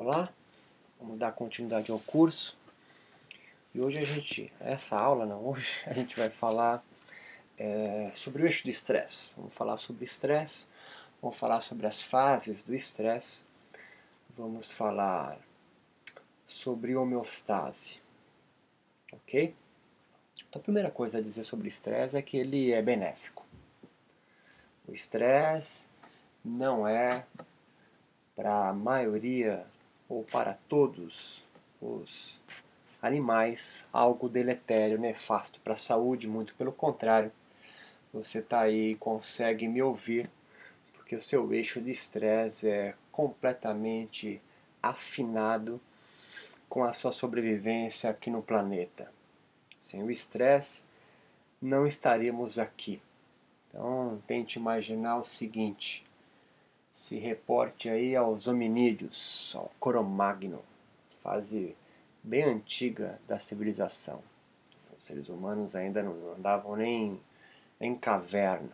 Olá, vamos dar continuidade ao curso. E hoje a gente, essa aula não, hoje a gente vai falar é, sobre o eixo do estresse. Vamos falar sobre estresse, vamos falar sobre as fases do estresse, vamos falar sobre homeostase, ok? Então a primeira coisa a dizer sobre estresse é que ele é benéfico. O estresse não é para a maioria ou para todos os animais algo deletério, nefasto para a saúde, muito pelo contrário. Você está aí e consegue me ouvir, porque o seu eixo de estresse é completamente afinado com a sua sobrevivência aqui no planeta. Sem o estresse, não estaríamos aqui. Então, tente imaginar o seguinte: se reporte aí aos hominídeos, ao Cromagno, fase bem antiga da civilização. Os seres humanos ainda não andavam nem em caverna,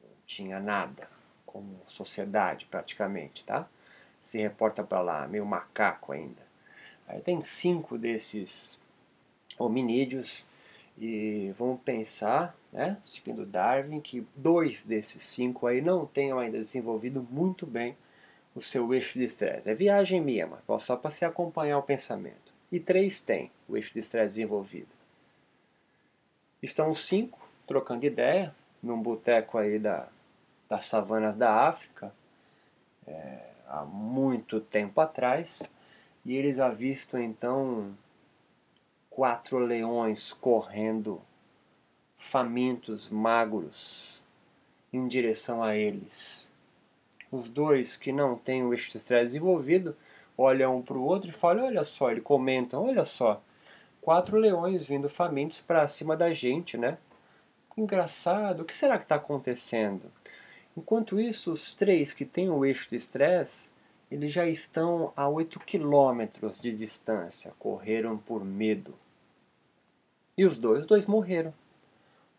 não tinha nada como sociedade praticamente, tá? Se reporta para lá, meio macaco ainda. Aí tem cinco desses hominídeos e vamos pensar, né, seguindo Darwin, que dois desses cinco aí não tenham ainda desenvolvido muito bem o seu eixo de estresse. É viagem mas só para se acompanhar o pensamento. E três têm o eixo de estresse desenvolvido. Estão os cinco trocando ideia num boteco aí da, das savanas da África, é, há muito tempo atrás, e eles avistam então quatro leões correndo, famintos, magros, em direção a eles. Os dois que não têm o eixo estresse desenvolvido olham um para o outro e falam: Olha só, eles comentam: Olha só, quatro leões vindo famintos para cima da gente, né? Engraçado, o que será que está acontecendo? Enquanto isso, os três que têm o eixo de estresse eles já estão a 8 quilômetros de distância, correram por medo. E os dois, os dois morreram.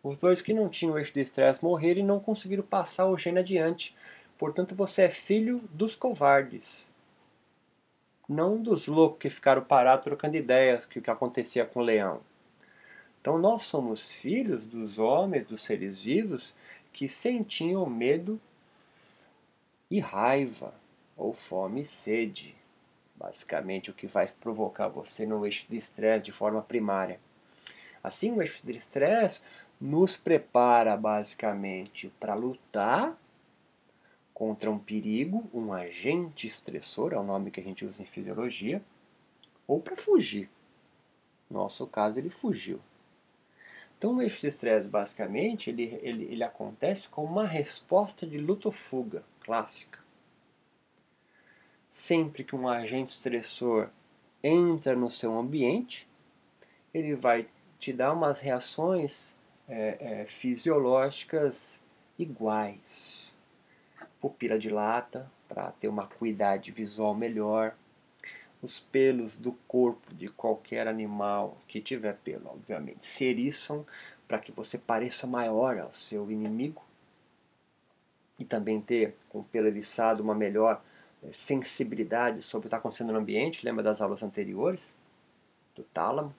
Os dois que não tinham eixo de estresse morreram e não conseguiram passar o gene adiante. Portanto, você é filho dos covardes. Não dos loucos que ficaram parados trocando ideias que o que acontecia com o leão. Então nós somos filhos dos homens, dos seres vivos, que sentiam medo e raiva ou fome e sede. Basicamente, o que vai provocar você no eixo de estresse de forma primária. Assim, o eixo de estresse nos prepara basicamente para lutar contra um perigo, um agente estressor, é o nome que a gente usa em fisiologia, ou para fugir. No nosso caso, ele fugiu. Então, o eixo de estresse, basicamente, ele, ele, ele acontece como uma resposta de luta-fuga clássica sempre que um agente estressor entra no seu ambiente, ele vai te dar umas reações é, é, fisiológicas iguais. Pupila dilata para ter uma acuidade visual melhor. Os pelos do corpo de qualquer animal que tiver pelo, obviamente, se eriçam para que você pareça maior ao seu inimigo. E também ter com o pelo eriçado uma melhor sensibilidade sobre o que está acontecendo no ambiente, lembra das aulas anteriores? Do tálamo.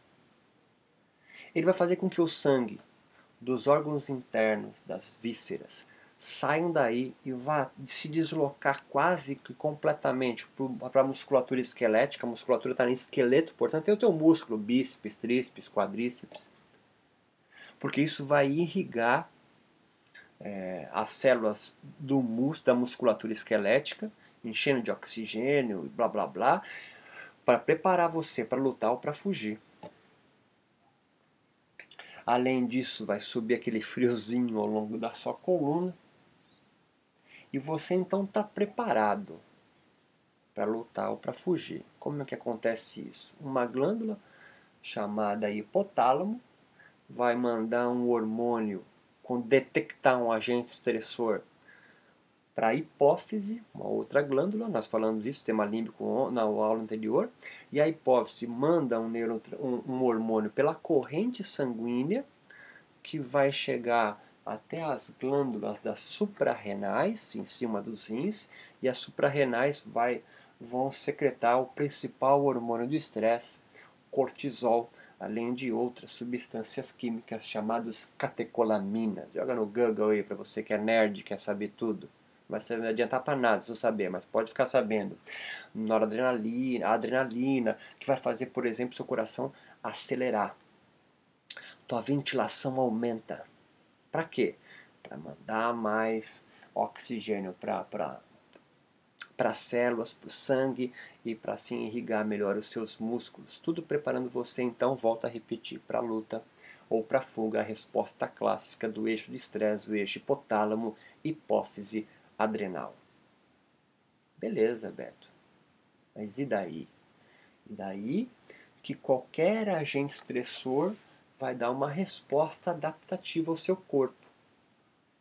Ele vai fazer com que o sangue dos órgãos internos, das vísceras, saiam daí e vá se deslocar quase que completamente para a musculatura esquelética. A musculatura está no esqueleto, portanto, tem o teu músculo, bíceps, tríceps, quadríceps. Porque isso vai irrigar é, as células do mus da musculatura esquelética enchendo de oxigênio e blá blá blá, para preparar você para lutar ou para fugir. Além disso, vai subir aquele friozinho ao longo da sua coluna. E você então está preparado para lutar ou para fugir. Como é que acontece isso? Uma glândula chamada hipotálamo vai mandar um hormônio com detectar um agente estressor para a hipófise, uma outra glândula, nós falamos disso, sistema límbico na aula anterior, e a hipófise manda um, um, um hormônio pela corrente sanguínea que vai chegar até as glândulas das suprarrenais, em cima dos rins, e as suprarrenais vai, vão secretar o principal hormônio do estresse, cortisol, além de outras substâncias químicas chamadas catecolaminas. Joga no Google aí para você que é nerd, quer saber tudo. Mas não adiantar para nada se você saber, mas pode ficar sabendo. Noradrenalina, adrenalina, que vai fazer, por exemplo, seu coração acelerar. Tua ventilação aumenta. Para quê? Para mandar mais oxigênio para para as células, para o sangue e para assim irrigar melhor os seus músculos. Tudo preparando você então, volta a repetir, para a luta ou para a fuga, a resposta clássica do eixo de estresse, o eixo hipotálamo, hipófise adrenal. Beleza, Beto. Mas e daí? E daí que qualquer agente estressor vai dar uma resposta adaptativa ao seu corpo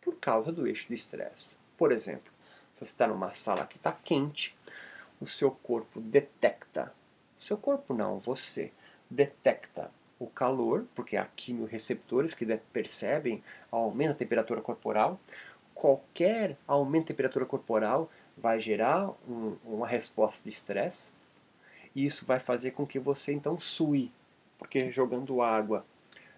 por causa do eixo de estresse. Por exemplo, você está numa sala que está quente, o seu corpo detecta, o seu corpo não, você detecta o calor, porque há quimiorreceptores que percebem, aumenta a temperatura corporal. Qualquer aumento de temperatura corporal vai gerar um, uma resposta de estresse. E isso vai fazer com que você então sue, porque jogando água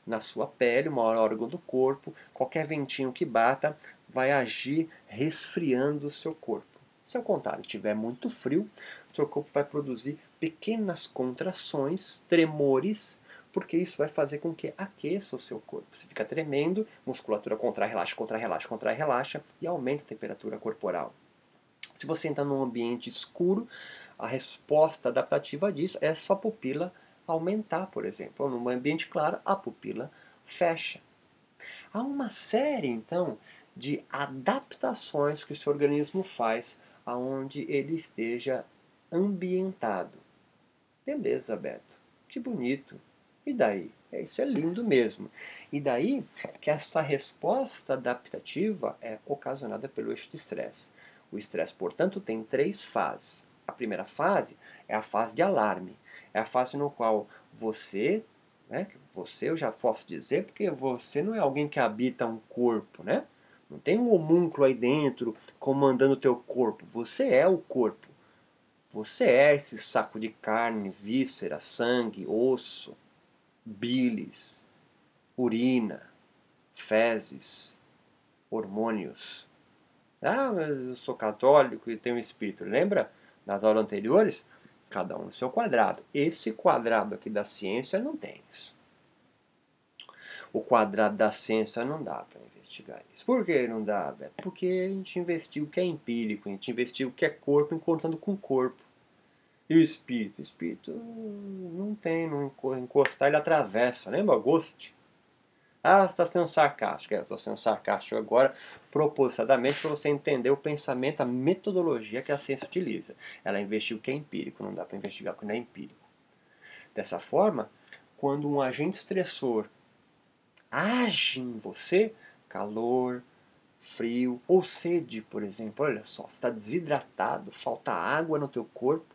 na sua pele, o maior órgão do corpo, qualquer ventinho que bata vai agir resfriando o seu corpo. Se ao contrário tiver muito frio, seu corpo vai produzir pequenas contrações, tremores, porque isso vai fazer com que aqueça o seu corpo. Você fica tremendo, musculatura contrai, relaxa, contrai, relaxa, contrai, relaxa e aumenta a temperatura corporal. Se você entrar num ambiente escuro, a resposta adaptativa disso é sua pupila aumentar, por exemplo. Ou num ambiente claro, a pupila fecha. Há uma série, então, de adaptações que o seu organismo faz aonde ele esteja ambientado. Beleza, Beto. Que bonito. E daí? É, isso é lindo mesmo. E daí que essa resposta adaptativa é ocasionada pelo eixo de estresse. O estresse, portanto, tem três fases. A primeira fase é a fase de alarme. É a fase no qual você, né, você eu já posso dizer, porque você não é alguém que habita um corpo, né? Não tem um homúnculo aí dentro comandando o teu corpo. Você é o corpo. Você é esse saco de carne, víscera, sangue, osso, bilis, urina, fezes, hormônios. Ah, mas eu sou católico e tenho espírito. Lembra nas aulas anteriores? Cada um no seu quadrado. Esse quadrado aqui da ciência não tem isso. O quadrado da ciência não dá para investigar isso. Por que não dá, Beto? Porque a gente investiu o que é empírico, a gente investiu o que é corpo encontrando com corpo. E o espírito? O espírito não tem, não encostar, ele atravessa. Lembra Ghost? Ah, está sendo sarcástico. É, estou sendo sarcástico agora, propositadamente, para você entender o pensamento, a metodologia que a ciência utiliza. Ela investiu o que é empírico, não dá para investigar o que não é empírico. Dessa forma, quando um agente estressor age em você, calor, frio ou sede, por exemplo. Olha só, está desidratado, falta água no teu corpo.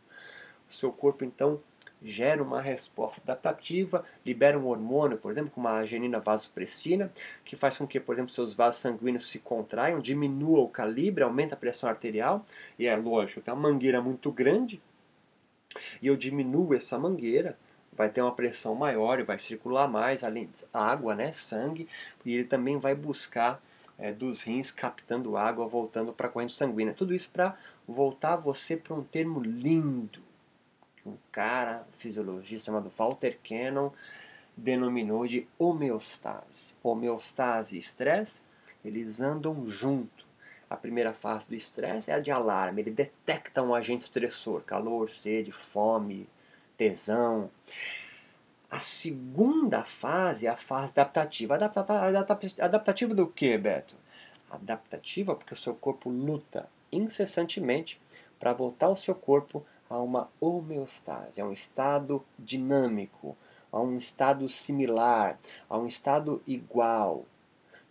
Seu corpo então gera uma resposta adaptativa, libera um hormônio, por exemplo, como a arginina vasopressina, que faz com que, por exemplo, seus vasos sanguíneos se contraiam, diminua o calibre, aumenta a pressão arterial, e é lógico, tem uma mangueira muito grande, e eu diminuo essa mangueira, vai ter uma pressão maior e vai circular mais, além de água, né, sangue, e ele também vai buscar é, dos rins captando água, voltando para a corrente sanguínea. Tudo isso para voltar você para um termo lindo um cara, fisiologista chamado Walter Cannon, denominou de homeostase. Homeostase e estresse, eles andam junto. A primeira fase do estresse é a de alarme, ele detecta um agente estressor, calor, sede, fome, tesão. A segunda fase é a fase adaptativa. Adaptativa do que, Beto? Adaptativa porque o seu corpo luta incessantemente para voltar o seu corpo a uma homeostase, a um estado dinâmico, a um estado similar, a um estado igual.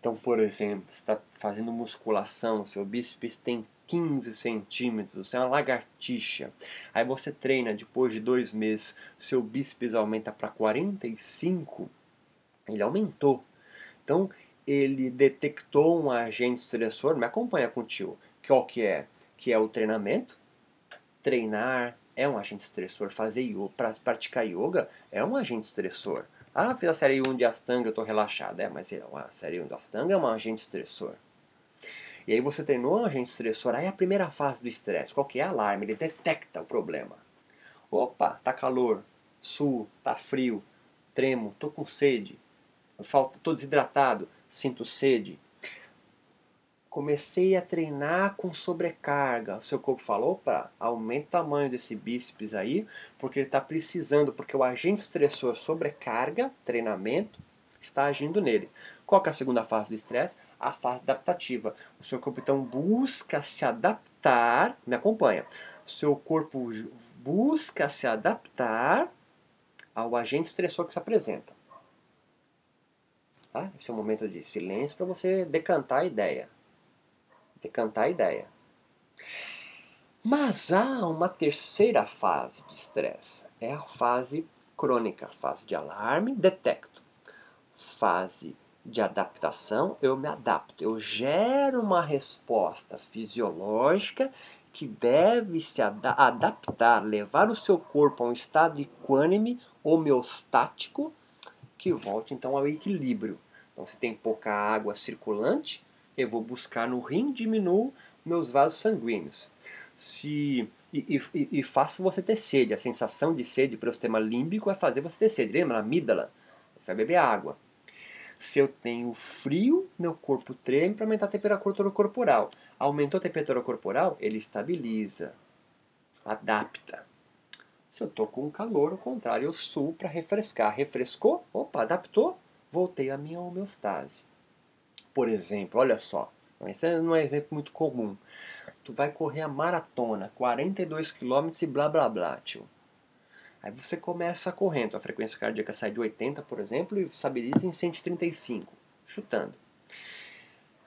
Então, por exemplo, você está fazendo musculação, seu bíceps tem 15 centímetros, você é uma lagartixa. Aí você treina, depois de dois meses, seu bíceps aumenta para 45, ele aumentou. Então, ele detectou um agente estressor, me acompanha com o tio, qual que é? Que é o treinamento, Treinar é um agente estressor. Fazer yoga, pra praticar yoga é um agente estressor. Ah, fiz a série 1 de Astanga, eu estou relaxado. É, mas é a série 1 de Astanga é um agente estressor. E aí você treinou um agente estressor, aí é a primeira fase do estresse. Qual que é? Alarme, ele detecta o problema. Opa, tá calor, sul, tá frio, tremo, tô com sede, falta, tô desidratado, sinto sede. Comecei a treinar com sobrecarga. O seu corpo falou, opa, aumenta o tamanho desse bíceps aí, porque ele está precisando, porque o agente estressor sobrecarga, treinamento, está agindo nele. Qual é a segunda fase do estresse? A fase adaptativa. O seu corpo então busca se adaptar, me acompanha. O seu corpo busca se adaptar ao agente estressor que se apresenta. Tá? Esse é um momento de silêncio para você decantar a ideia. Decantar a ideia. Mas há uma terceira fase de estresse. É a fase crônica, fase de alarme, detecto. Fase de adaptação, eu me adapto, eu gero uma resposta fisiológica que deve se ad adaptar, levar o seu corpo a um estado equânime, homeostático, que volte então ao equilíbrio. Então, se tem pouca água circulante, eu vou buscar no rim, diminuo meus vasos sanguíneos. Se e, e, e faço você ter sede. A sensação de sede para o sistema límbico é fazer você ter sede. Lembra? A amígdala. Você vai beber água. Se eu tenho frio, meu corpo treme para aumentar a temperatura corporal. Aumentou a temperatura corporal, ele estabiliza, adapta. Se eu estou com calor, ao contrário, eu suo para refrescar. Refrescou, opa, adaptou, voltei à minha homeostase. Por exemplo, olha só, esse não é um exemplo muito comum. Tu vai correr a maratona, 42 km e blá blá blá, tio. Aí você começa correndo, a frequência cardíaca sai de 80, por exemplo, e estabiliza em 135, chutando.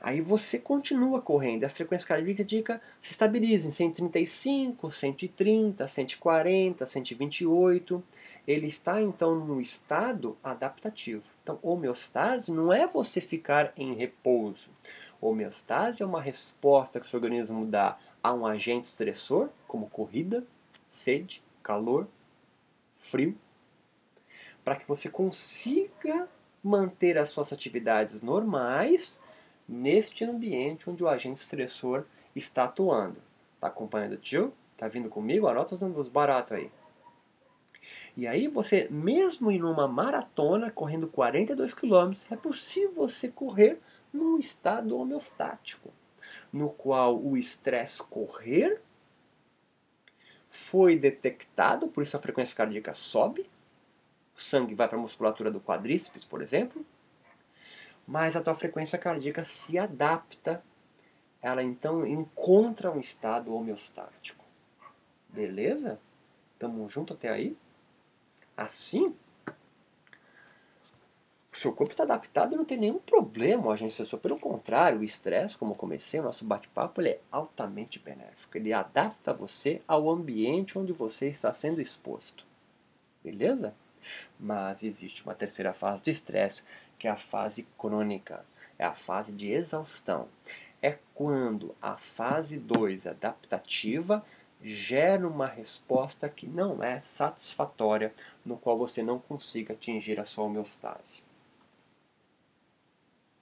Aí você continua correndo, a frequência cardíaca se estabiliza em 135, 130, 140, 128. Ele está então no estado adaptativo. Então, homeostase não é você ficar em repouso. Homeostase é uma resposta que o seu organismo dá a um agente estressor, como corrida, sede, calor, frio, para que você consiga manter as suas atividades normais neste ambiente onde o agente estressor está atuando. Está acompanhando o tio? Está vindo comigo? Anota os números baratos aí. E aí você, mesmo em uma maratona, correndo 42 km, é possível você correr num estado homeostático, no qual o estresse correr foi detectado, por isso a frequência cardíaca sobe, o sangue vai para a musculatura do quadríceps, por exemplo, mas a tua frequência cardíaca se adapta, ela então encontra um estado homeostático. Beleza? Tamo junto até aí? Assim, o seu corpo está adaptado e não tem nenhum problema, gente sensor. Pelo contrário, o estresse, como eu comecei, o nosso bate-papo, ele é altamente benéfico. Ele adapta você ao ambiente onde você está sendo exposto. Beleza? Mas existe uma terceira fase do estresse, que é a fase crônica. É a fase de exaustão. É quando a fase 2, adaptativa, gera uma resposta que não é satisfatória, no qual você não consiga atingir a sua homeostase.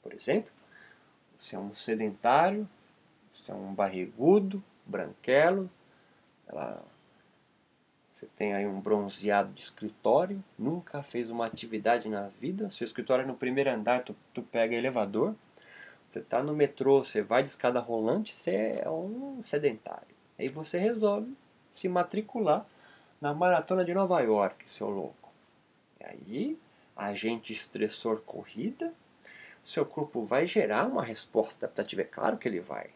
Por exemplo, você é um sedentário, você é um barrigudo, branquelo, você tem aí um bronzeado de escritório, nunca fez uma atividade na vida, seu escritório é no primeiro andar, tu, tu pega elevador, você está no metrô, você vai de escada rolante, você é um sedentário. Aí você resolve se matricular na maratona de Nova York, seu louco. E aí, agente estressor corrida, seu corpo vai gerar uma resposta adaptativa, é claro que ele vai.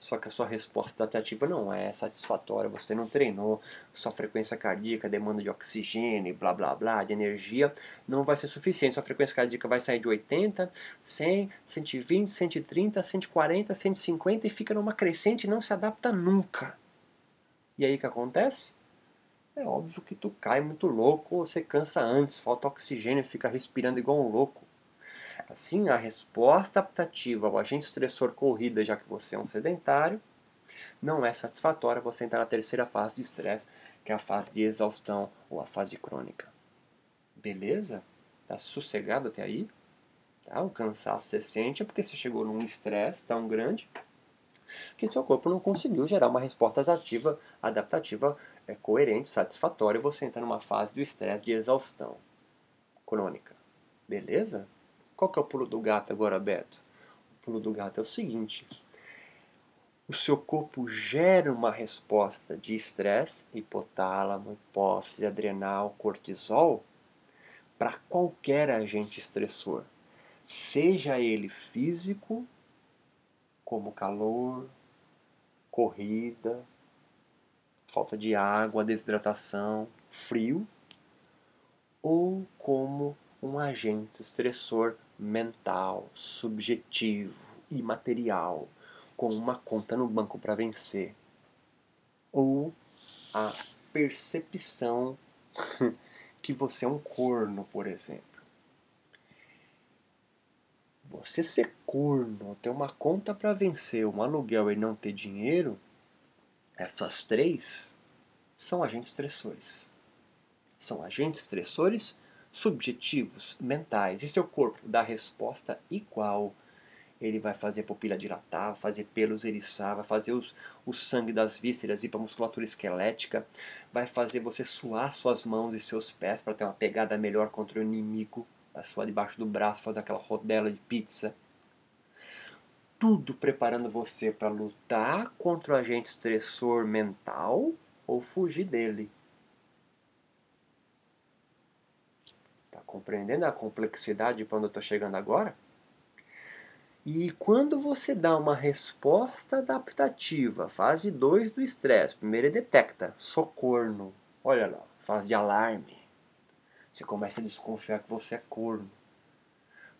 Só que a sua resposta adaptativa não é satisfatória, você não treinou, sua frequência cardíaca, demanda de oxigênio, blá blá blá, de energia, não vai ser suficiente. Sua frequência cardíaca vai sair de 80, 100, 120, 130, 140, 150 e fica numa crescente e não se adapta nunca. E aí o que acontece? É óbvio que tu cai muito louco, você cansa antes, falta oxigênio, fica respirando igual um louco. Assim, a resposta adaptativa ao agente estressor corrida, já que você é um sedentário, não é satisfatória, você entra na terceira fase de estresse, que é a fase de exaustão ou a fase crônica. Beleza? Tá sossegado até aí? Tá? O cansaço você sente é porque você chegou num estresse tão grande que seu corpo não conseguiu gerar uma resposta adaptativa, adaptativa é, coerente, satisfatória, e você entra numa fase do estresse de exaustão crônica. Beleza? Qual que é o pulo do gato agora, Beto? O pulo do gato é o seguinte: o seu corpo gera uma resposta de estresse, hipotálamo, hipófise, adrenal, cortisol, para qualquer agente estressor, seja ele físico, como calor, corrida, falta de água, desidratação, frio, ou como um agente estressor mental, subjetivo, imaterial, com uma conta no banco para vencer, ou a percepção que você é um corno, por exemplo. Você ser corno, ter uma conta para vencer, um aluguel e não ter dinheiro, essas três são agentes estressores. São agentes estressores subjetivos, mentais. E seu corpo dá resposta igual. Ele vai fazer a pupila dilatar, fazer pelos eriçar, vai fazer os, o sangue das vísceras ir para a musculatura esquelética, vai fazer você suar suas mãos e seus pés para ter uma pegada melhor contra o inimigo a sua debaixo do braço, fazer aquela rodela de pizza. Tudo preparando você para lutar contra o agente estressor mental ou fugir dele. Compreendendo a complexidade de quando eu estou chegando agora? E quando você dá uma resposta adaptativa, fase 2 do estresse, primeiro detecta, socorno, olha lá, fase de alarme. Você começa a desconfiar que você é corno.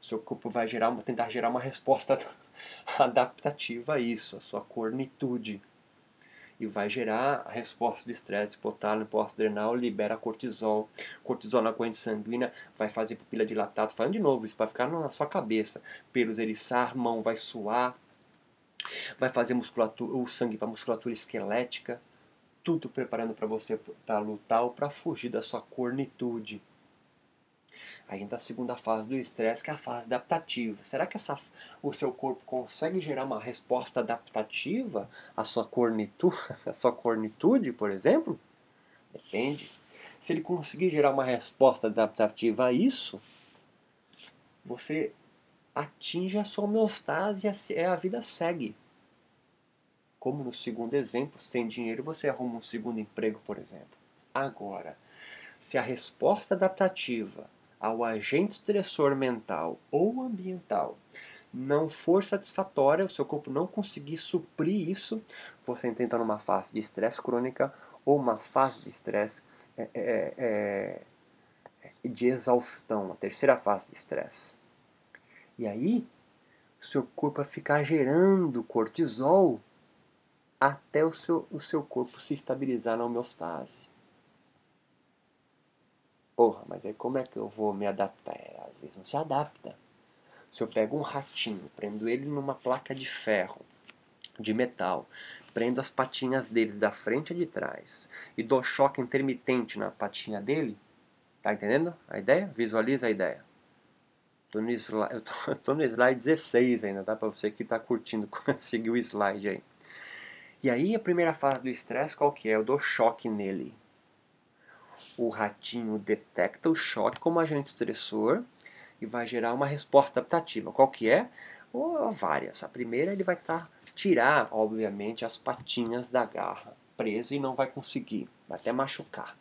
Seu corpo vai gerar, tentar gerar uma resposta adaptativa a isso, a sua cornitude. E vai gerar a resposta de estresse, hipotálamo, pós-adrenal, libera cortisol. Cortisol na corrente sanguínea vai fazer pupila dilatada. Falando de novo, isso vai ficar na sua cabeça. Pelos eriçar, mão vai suar. Vai fazer musculatura, o sangue para musculatura esquelética. Tudo preparando para você para lutar ou para fugir da sua cornitude. A segunda fase do estresse, que é a fase adaptativa. Será que essa, o seu corpo consegue gerar uma resposta adaptativa à sua cornitude, à sua cornitude, por exemplo? Depende. Se ele conseguir gerar uma resposta adaptativa a isso, você atinge a sua homeostase e a vida segue. Como no segundo exemplo, sem dinheiro você arruma um segundo emprego, por exemplo. Agora, se a resposta adaptativa ao agente estressor mental ou ambiental não for satisfatória, o seu corpo não conseguir suprir isso, você entra numa fase de estresse crônica ou uma fase de estresse é, é, é, é, de exaustão, a terceira fase de estresse. E aí, o seu corpo vai ficar gerando cortisol até o seu, o seu corpo se estabilizar na homeostase. Porra, mas aí como é que eu vou me adaptar? É, às vezes não se adapta. Se eu pego um ratinho, prendo ele numa placa de ferro, de metal, prendo as patinhas dele da frente e de trás e dou choque intermitente na patinha dele, tá entendendo a ideia? Visualiza a ideia. Tô no slide, eu tô, tô no slide 16 ainda, tá? Pra você que tá curtindo seguir o slide aí. E aí a primeira fase do estresse qual que é? Eu dou choque nele o ratinho detecta o choque como agente estressor e vai gerar uma resposta adaptativa. Qual que é? Ou várias. A primeira ele vai tá, tirar, obviamente, as patinhas da garra preso e não vai conseguir, vai até machucar.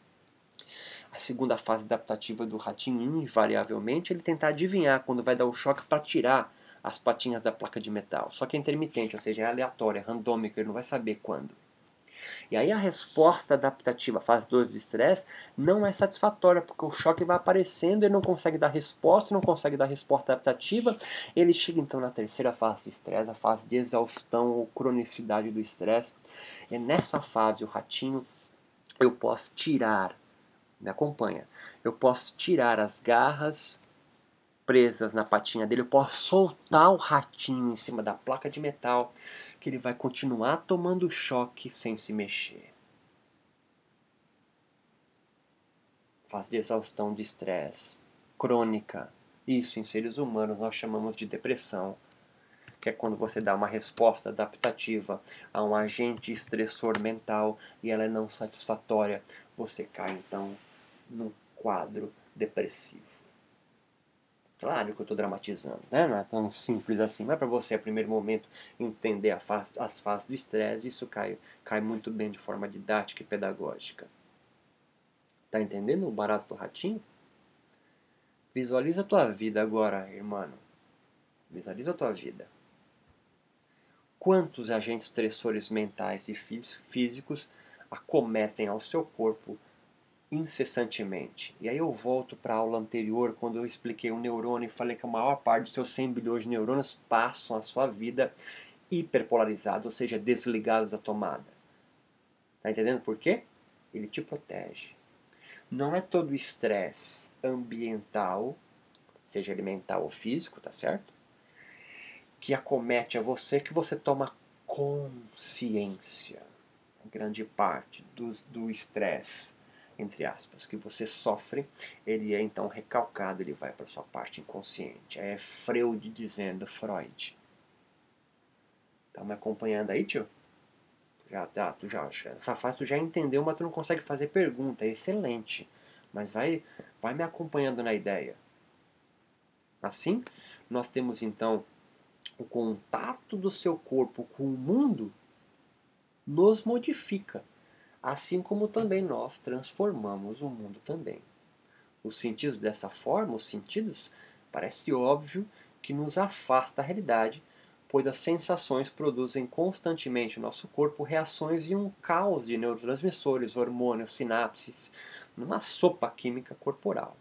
A segunda fase adaptativa do ratinho, invariavelmente, ele tentar adivinhar quando vai dar o choque para tirar as patinhas da placa de metal. Só que é intermitente, ou seja, é aleatório, é randômico, ele não vai saber quando. E aí a resposta adaptativa, fase 2 do estresse, não é satisfatória, porque o choque vai aparecendo, ele não consegue dar resposta, não consegue dar resposta adaptativa. Ele chega então na terceira fase de estresse, a fase de exaustão ou cronicidade do estresse. É nessa fase o ratinho eu posso tirar, me acompanha, eu posso tirar as garras presas na patinha dele, eu posso soltar o ratinho em cima da placa de metal que ele vai continuar tomando choque sem se mexer. Fase de exaustão de estresse crônica. Isso em seres humanos nós chamamos de depressão, que é quando você dá uma resposta adaptativa a um agente estressor mental e ela é não satisfatória. Você cai então num quadro depressivo. Claro que eu estou dramatizando, né? não é tão simples assim, mas para você, a primeiro momento, entender as fases do estresse, isso cai, cai muito bem de forma didática e pedagógica. Tá entendendo o barato do ratinho? Visualiza a tua vida agora, irmão. Visualiza a tua vida. Quantos agentes estressores mentais e físicos acometem ao seu corpo incessantemente. E aí eu volto para a aula anterior, quando eu expliquei o neurônio e falei que a maior parte dos seus 100 bilhões de neurônios passam a sua vida hiperpolarizados, ou seja, desligados da tomada. Tá entendendo por quê? Ele te protege. Não é todo estresse ambiental, seja ele mental ou físico, tá certo? Que acomete a você que você toma consciência. Grande parte do estresse entre aspas, que você sofre, ele é então recalcado, ele vai para sua parte inconsciente. É Freud dizendo Freud. Tá me acompanhando aí, tio? Já, tá, tu já, essa fase tu já entendeu, mas tu não consegue fazer pergunta, é excelente. Mas vai, vai me acompanhando na ideia. Assim, nós temos então o contato do seu corpo com o mundo nos modifica assim como também nós transformamos o mundo também. Os sentidos dessa forma, os sentidos, parece óbvio que nos afasta da realidade, pois as sensações produzem constantemente no nosso corpo reações em um caos de neurotransmissores, hormônios, sinapses, numa sopa química corporal.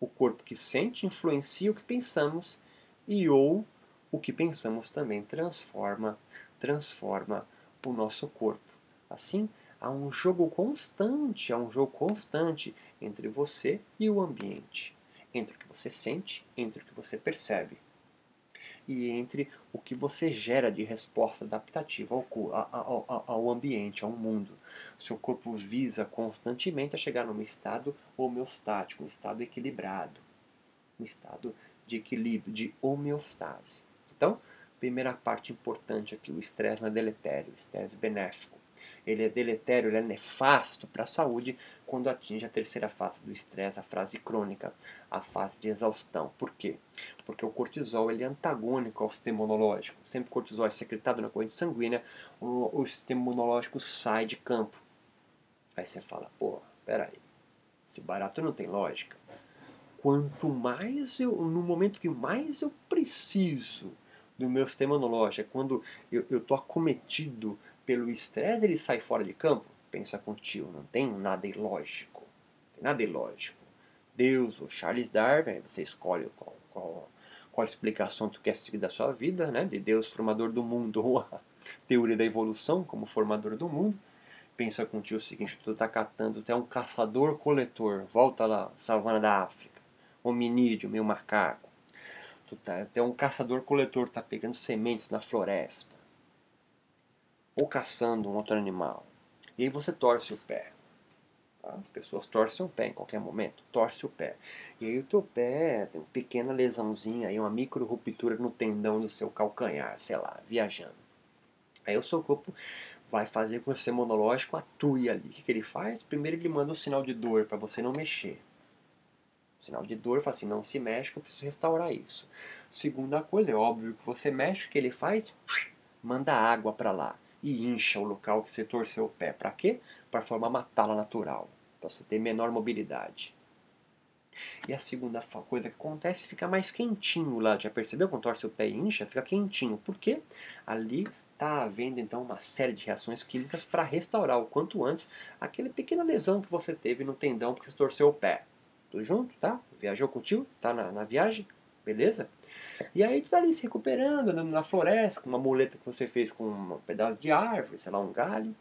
O corpo que sente influencia o que pensamos e ou o que pensamos também transforma, transforma o nosso corpo. Assim, há um jogo constante, há um jogo constante entre você e o ambiente, entre o que você sente, entre o que você percebe e entre o que você gera de resposta adaptativa ao, ao, ao, ambiente, ao mundo. Seu corpo visa constantemente a chegar num estado homeostático, um estado equilibrado, um estado de equilíbrio, de homeostase. Então, primeira parte importante aqui, o estresse não é deletério, o estresse benéfico ele é deletério, ele é nefasto para a saúde quando atinge a terceira fase do estresse, a fase crônica, a fase de exaustão. Por quê? Porque o cortisol ele é antagônico ao sistema imunológico. Sempre o cortisol é secretado na corrente sanguínea, o, o sistema imunológico sai de campo. Aí você fala, pô, peraí, esse barato não tem lógica. Quanto mais eu, no momento que mais eu preciso do meu sistema imunológico, é quando eu estou acometido pelo estresse ele sai fora de campo? Pensa contigo, não tem nada ilógico. Tem nada ilógico. Deus ou Charles Darwin, você escolhe qual, qual, qual explicação tu quer seguir da sua vida, né? De Deus formador do mundo ou a teoria da evolução como formador do mundo. Pensa contigo o seguinte, tu tá catando, tu é um caçador-coletor, volta lá, savana da África, hominídeo, meio macaco. Tu, tá, tu é um caçador-coletor, tá pegando sementes na floresta ou caçando um outro animal. E aí você torce o pé. Tá? As pessoas torcem o pé em qualquer momento, torce o pé. E aí o teu pé tem uma pequena lesãozinha, aí uma micro ruptura no tendão do seu calcanhar, sei lá, viajando. Aí o seu corpo vai fazer com que o seu imunológico atue ali. O que, que ele faz? Primeiro ele manda um sinal de dor para você não mexer. Sinal de dor, fala assim, não se mexe que eu preciso restaurar isso. Segunda coisa, é óbvio que você mexe, o que ele faz? Manda água para lá e incha o local que você torceu o pé. Para quê? Para formar uma tala natural, para você ter menor mobilidade. E a segunda coisa que acontece fica mais quentinho lá. Já percebeu quando torce o pé e incha? Fica quentinho. Por quê? Ali está havendo então uma série de reações químicas para restaurar o quanto antes aquela pequena lesão que você teve no tendão porque você torceu o pé. Tudo junto, tá? Viajou com o tio? Tá na, na viagem? Beleza? E aí tu tá ali se recuperando, andando na floresta, com uma muleta que você fez com um pedaço de árvore, sei lá, um galho.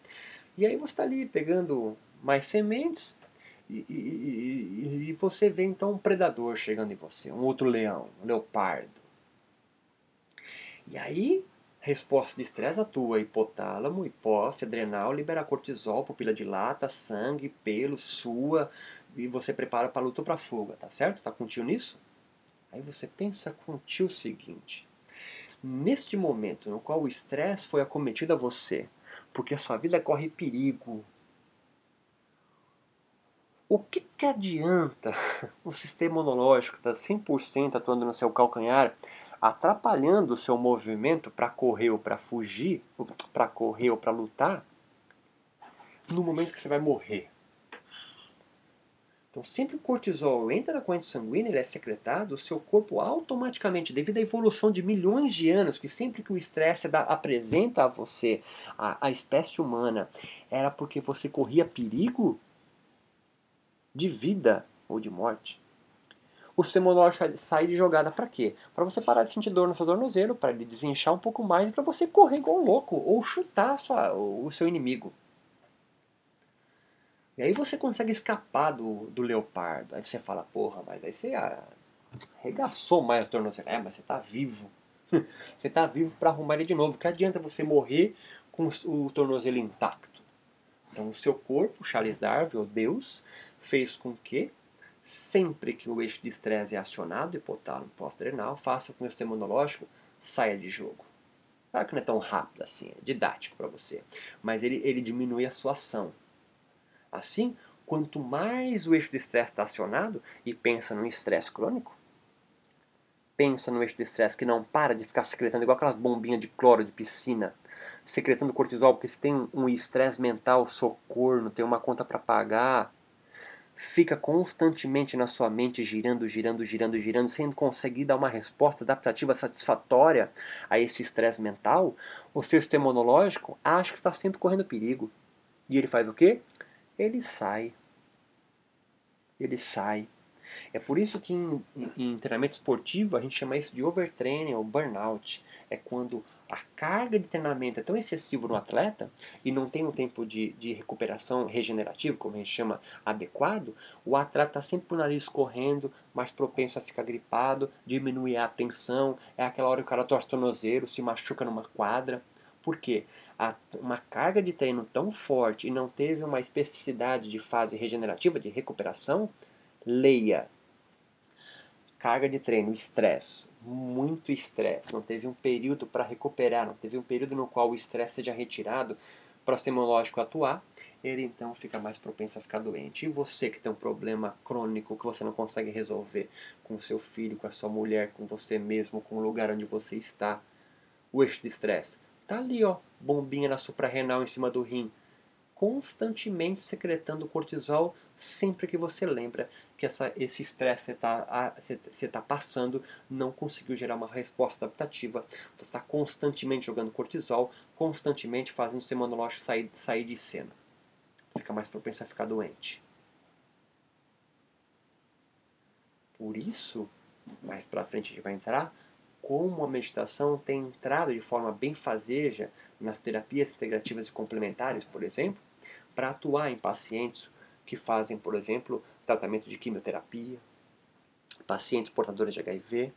E aí você tá ali pegando mais sementes e, e, e, e você vê então um predador chegando em você, um outro leão, um leopardo. E aí Resposta de estresse atua hipotálamo, hipófise, adrenal, libera cortisol, pupila dilata, sangue, pelo, sua, e você prepara para luta ou para fuga, tá certo? Tá contigo nisso? Aí você pensa contigo o seguinte: neste momento no qual o estresse foi acometido a você, porque a sua vida corre perigo, o que, que adianta o sistema imunológico estar tá 100% atuando no seu calcanhar, atrapalhando o seu movimento para correr ou para fugir, para correr ou para lutar, no momento que você vai morrer? Então, sempre o cortisol entra na corrente sanguínea, ele é secretado, o seu corpo automaticamente, devido à evolução de milhões de anos, que sempre que o estresse apresenta a você, a, a espécie humana, era porque você corria perigo de vida ou de morte. O sistema sai de jogada para quê? Para você parar de sentir dor no seu tornozelo, para ele desinchar um pouco mais e para você correr igual um louco ou chutar sua, o seu inimigo. E aí você consegue escapar do, do leopardo. Aí você fala, porra, mas aí você arregaçou mais o tornozelo. É, mas você está vivo. você está vivo para arrumar ele de novo. Que adianta você morrer com o tornozelo intacto? Então o seu corpo, Charles Darwin, ou Deus, fez com que sempre que o eixo de estresse é acionado, hipotálamo pós-adrenal, faça com que o sistema imunológico saia de jogo. Claro que não é tão rápido assim, é didático para você, mas ele, ele diminui a sua ação. Assim, quanto mais o eixo de estresse está acionado, e pensa no estresse crônico, pensa no eixo de estresse que não para de ficar secretando igual aquelas bombinhas de cloro de piscina, secretando cortisol, porque se tem um estresse mental, socorro, tem uma conta para pagar, fica constantemente na sua mente girando, girando, girando, girando, sem conseguir dar uma resposta adaptativa satisfatória a esse estresse mental, o seu sistema imunológico acha que está sempre correndo perigo. E ele faz o quê? Ele sai. Ele sai. É por isso que em, em, treinamento esportivo a gente chama isso de overtraining ou burnout. É quando a carga de treinamento é tão excessiva no atleta e não tem um tempo de, de recuperação regenerativo, como a gente chama, adequado, o atleta está sempre com o nariz correndo, mais propenso a ficar gripado, diminuir a tensão, é aquela hora que o cara torce o tornozelo, se machuca numa quadra. Por quê? Uma carga de treino tão forte e não teve uma especificidade de fase regenerativa, de recuperação, leia. Carga de treino, estresse, muito estresse, não teve um período para recuperar, não teve um período no qual o estresse seja retirado para o sistema imunológico atuar, ele então fica mais propenso a ficar doente. E você que tem um problema crônico que você não consegue resolver com seu filho, com a sua mulher, com você mesmo, com o lugar onde você está, o eixo de estresse, tá ali, ó, bombinha na suprarrenal em cima do rim, constantemente secretando cortisol sempre que você lembra que essa, esse estresse você está tá passando não conseguiu gerar uma resposta adaptativa. Você está constantemente jogando cortisol, constantemente fazendo o seu imunológico sair, sair de cena. Fica mais propenso a ficar doente. Por isso, mais para frente a gente vai entrar, como a meditação tem entrado de forma bem fazeja nas terapias integrativas e complementares, por exemplo, para atuar em pacientes que fazem, por exemplo, tratamento de quimioterapia, pacientes portadores de HIV,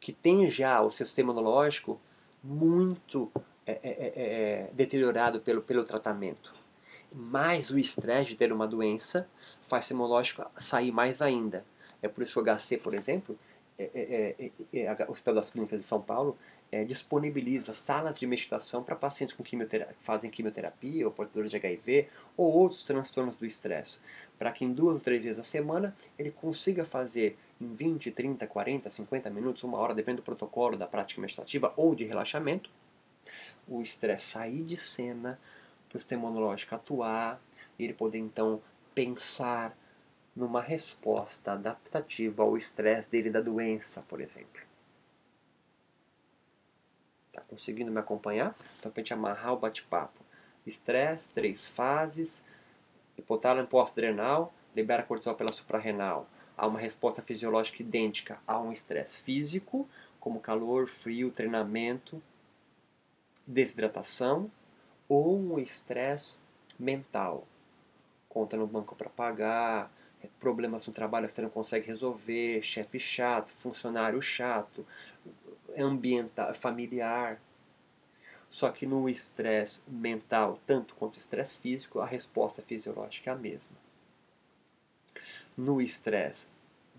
que têm já o seu sistema imunológico muito é, é, é, é, deteriorado pelo, pelo tratamento. Mais o estresse de ter uma doença faz o imunológico sair mais ainda. É por isso que o HC, por exemplo, é, é, o Hospital das Clínicas de São Paulo é, disponibiliza salas de meditação para pacientes com quimioterapia, que fazem quimioterapia ou portadores de HIV ou outros transtornos do estresse, para que em duas ou três vezes a semana ele consiga fazer em 20, 30, 40, 50 minutos, uma hora, depende do protocolo da prática meditativa ou de relaxamento, o estresse sair de cena, o sistema imunológico atuar, e ele poder então pensar numa resposta adaptativa ao estresse dele da doença, por exemplo. Tá conseguindo me acompanhar? Então, para a gente amarrar o bate-papo. Estresse, três fases. Hipotálamo pós-adrenal, libera cortisol pela suprarrenal. Há uma resposta fisiológica idêntica a um estresse físico, como calor, frio, treinamento, desidratação, ou um estresse mental. Conta no banco para pagar, problemas no trabalho que você não consegue resolver, chefe chato, funcionário chato, ambiental, familiar. Só que no estresse mental, tanto quanto estresse físico, a resposta fisiológica é a mesma. No estresse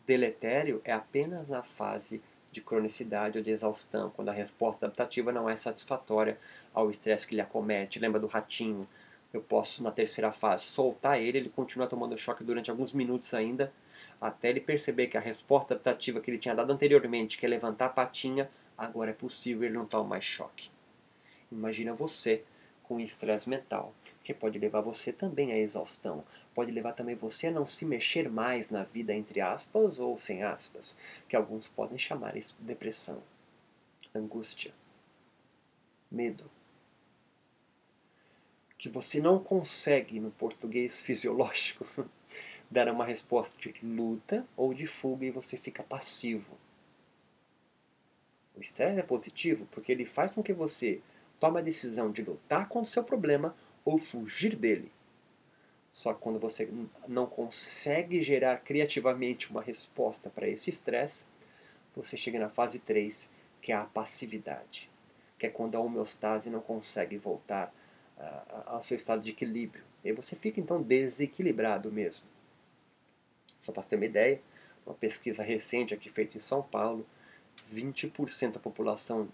deletério, é apenas na fase de cronicidade ou de exaustão, quando a resposta adaptativa não é satisfatória ao estresse que lhe acomete. Lembra do ratinho? Eu posso, na terceira fase, soltar ele, ele continua tomando choque durante alguns minutos ainda, até ele perceber que a resposta adaptativa que ele tinha dado anteriormente, que é levantar a patinha, agora é possível, ele não toma mais choque. Imagina você com estresse mental, que pode levar você também à exaustão, pode levar também você a não se mexer mais na vida, entre aspas ou sem aspas, que alguns podem chamar isso de depressão, angústia, medo. Que você não consegue, no português fisiológico, dar uma resposta de luta ou de fuga e você fica passivo. O estresse é positivo porque ele faz com que você tome a decisão de lutar contra o seu problema ou fugir dele. Só que quando você não consegue gerar criativamente uma resposta para esse estresse, você chega na fase 3, que é a passividade, que é quando a homeostase não consegue voltar ao seu estado de equilíbrio. E você fica então desequilibrado mesmo. Só para ter uma ideia, uma pesquisa recente aqui feita em São Paulo, 20% da população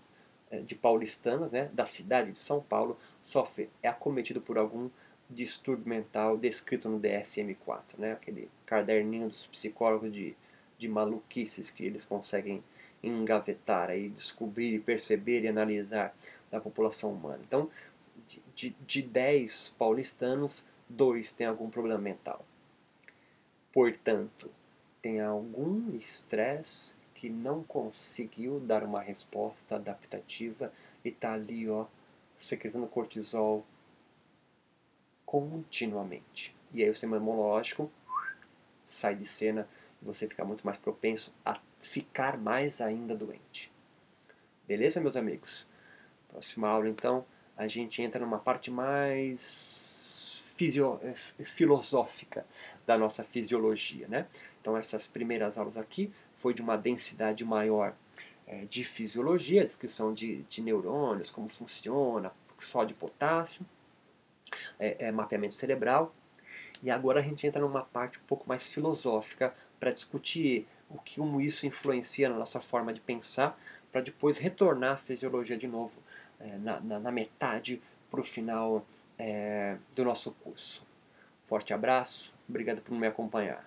eh, de paulistanos, né, da cidade de São Paulo, sofre, é acometido por algum distúrbio mental descrito no DSM-4, né, aquele caderninho dos psicólogos de, de maluquices que eles conseguem engavetar, aí, descobrir, perceber e analisar da população humana. Então, de, de, de 10 paulistanos, dois têm algum problema mental. Portanto, tem algum estresse que não conseguiu dar uma resposta adaptativa e está ali, ó, secretando cortisol continuamente. E aí o sistema imunológico sai de cena e você fica muito mais propenso a ficar mais ainda doente. Beleza, meus amigos? Próxima aula, então, a gente entra numa parte mais fisio filosófica da nossa fisiologia, né? Então essas primeiras aulas aqui foi de uma densidade maior é, de fisiologia, descrição de, de neurônios, como funciona, só de potássio, é, é, mapeamento cerebral. E agora a gente entra numa parte um pouco mais filosófica para discutir o que como isso influencia na nossa forma de pensar, para depois retornar à fisiologia de novo é, na, na, na, metade para o final é, do nosso curso. Forte abraço, obrigado por me acompanhar.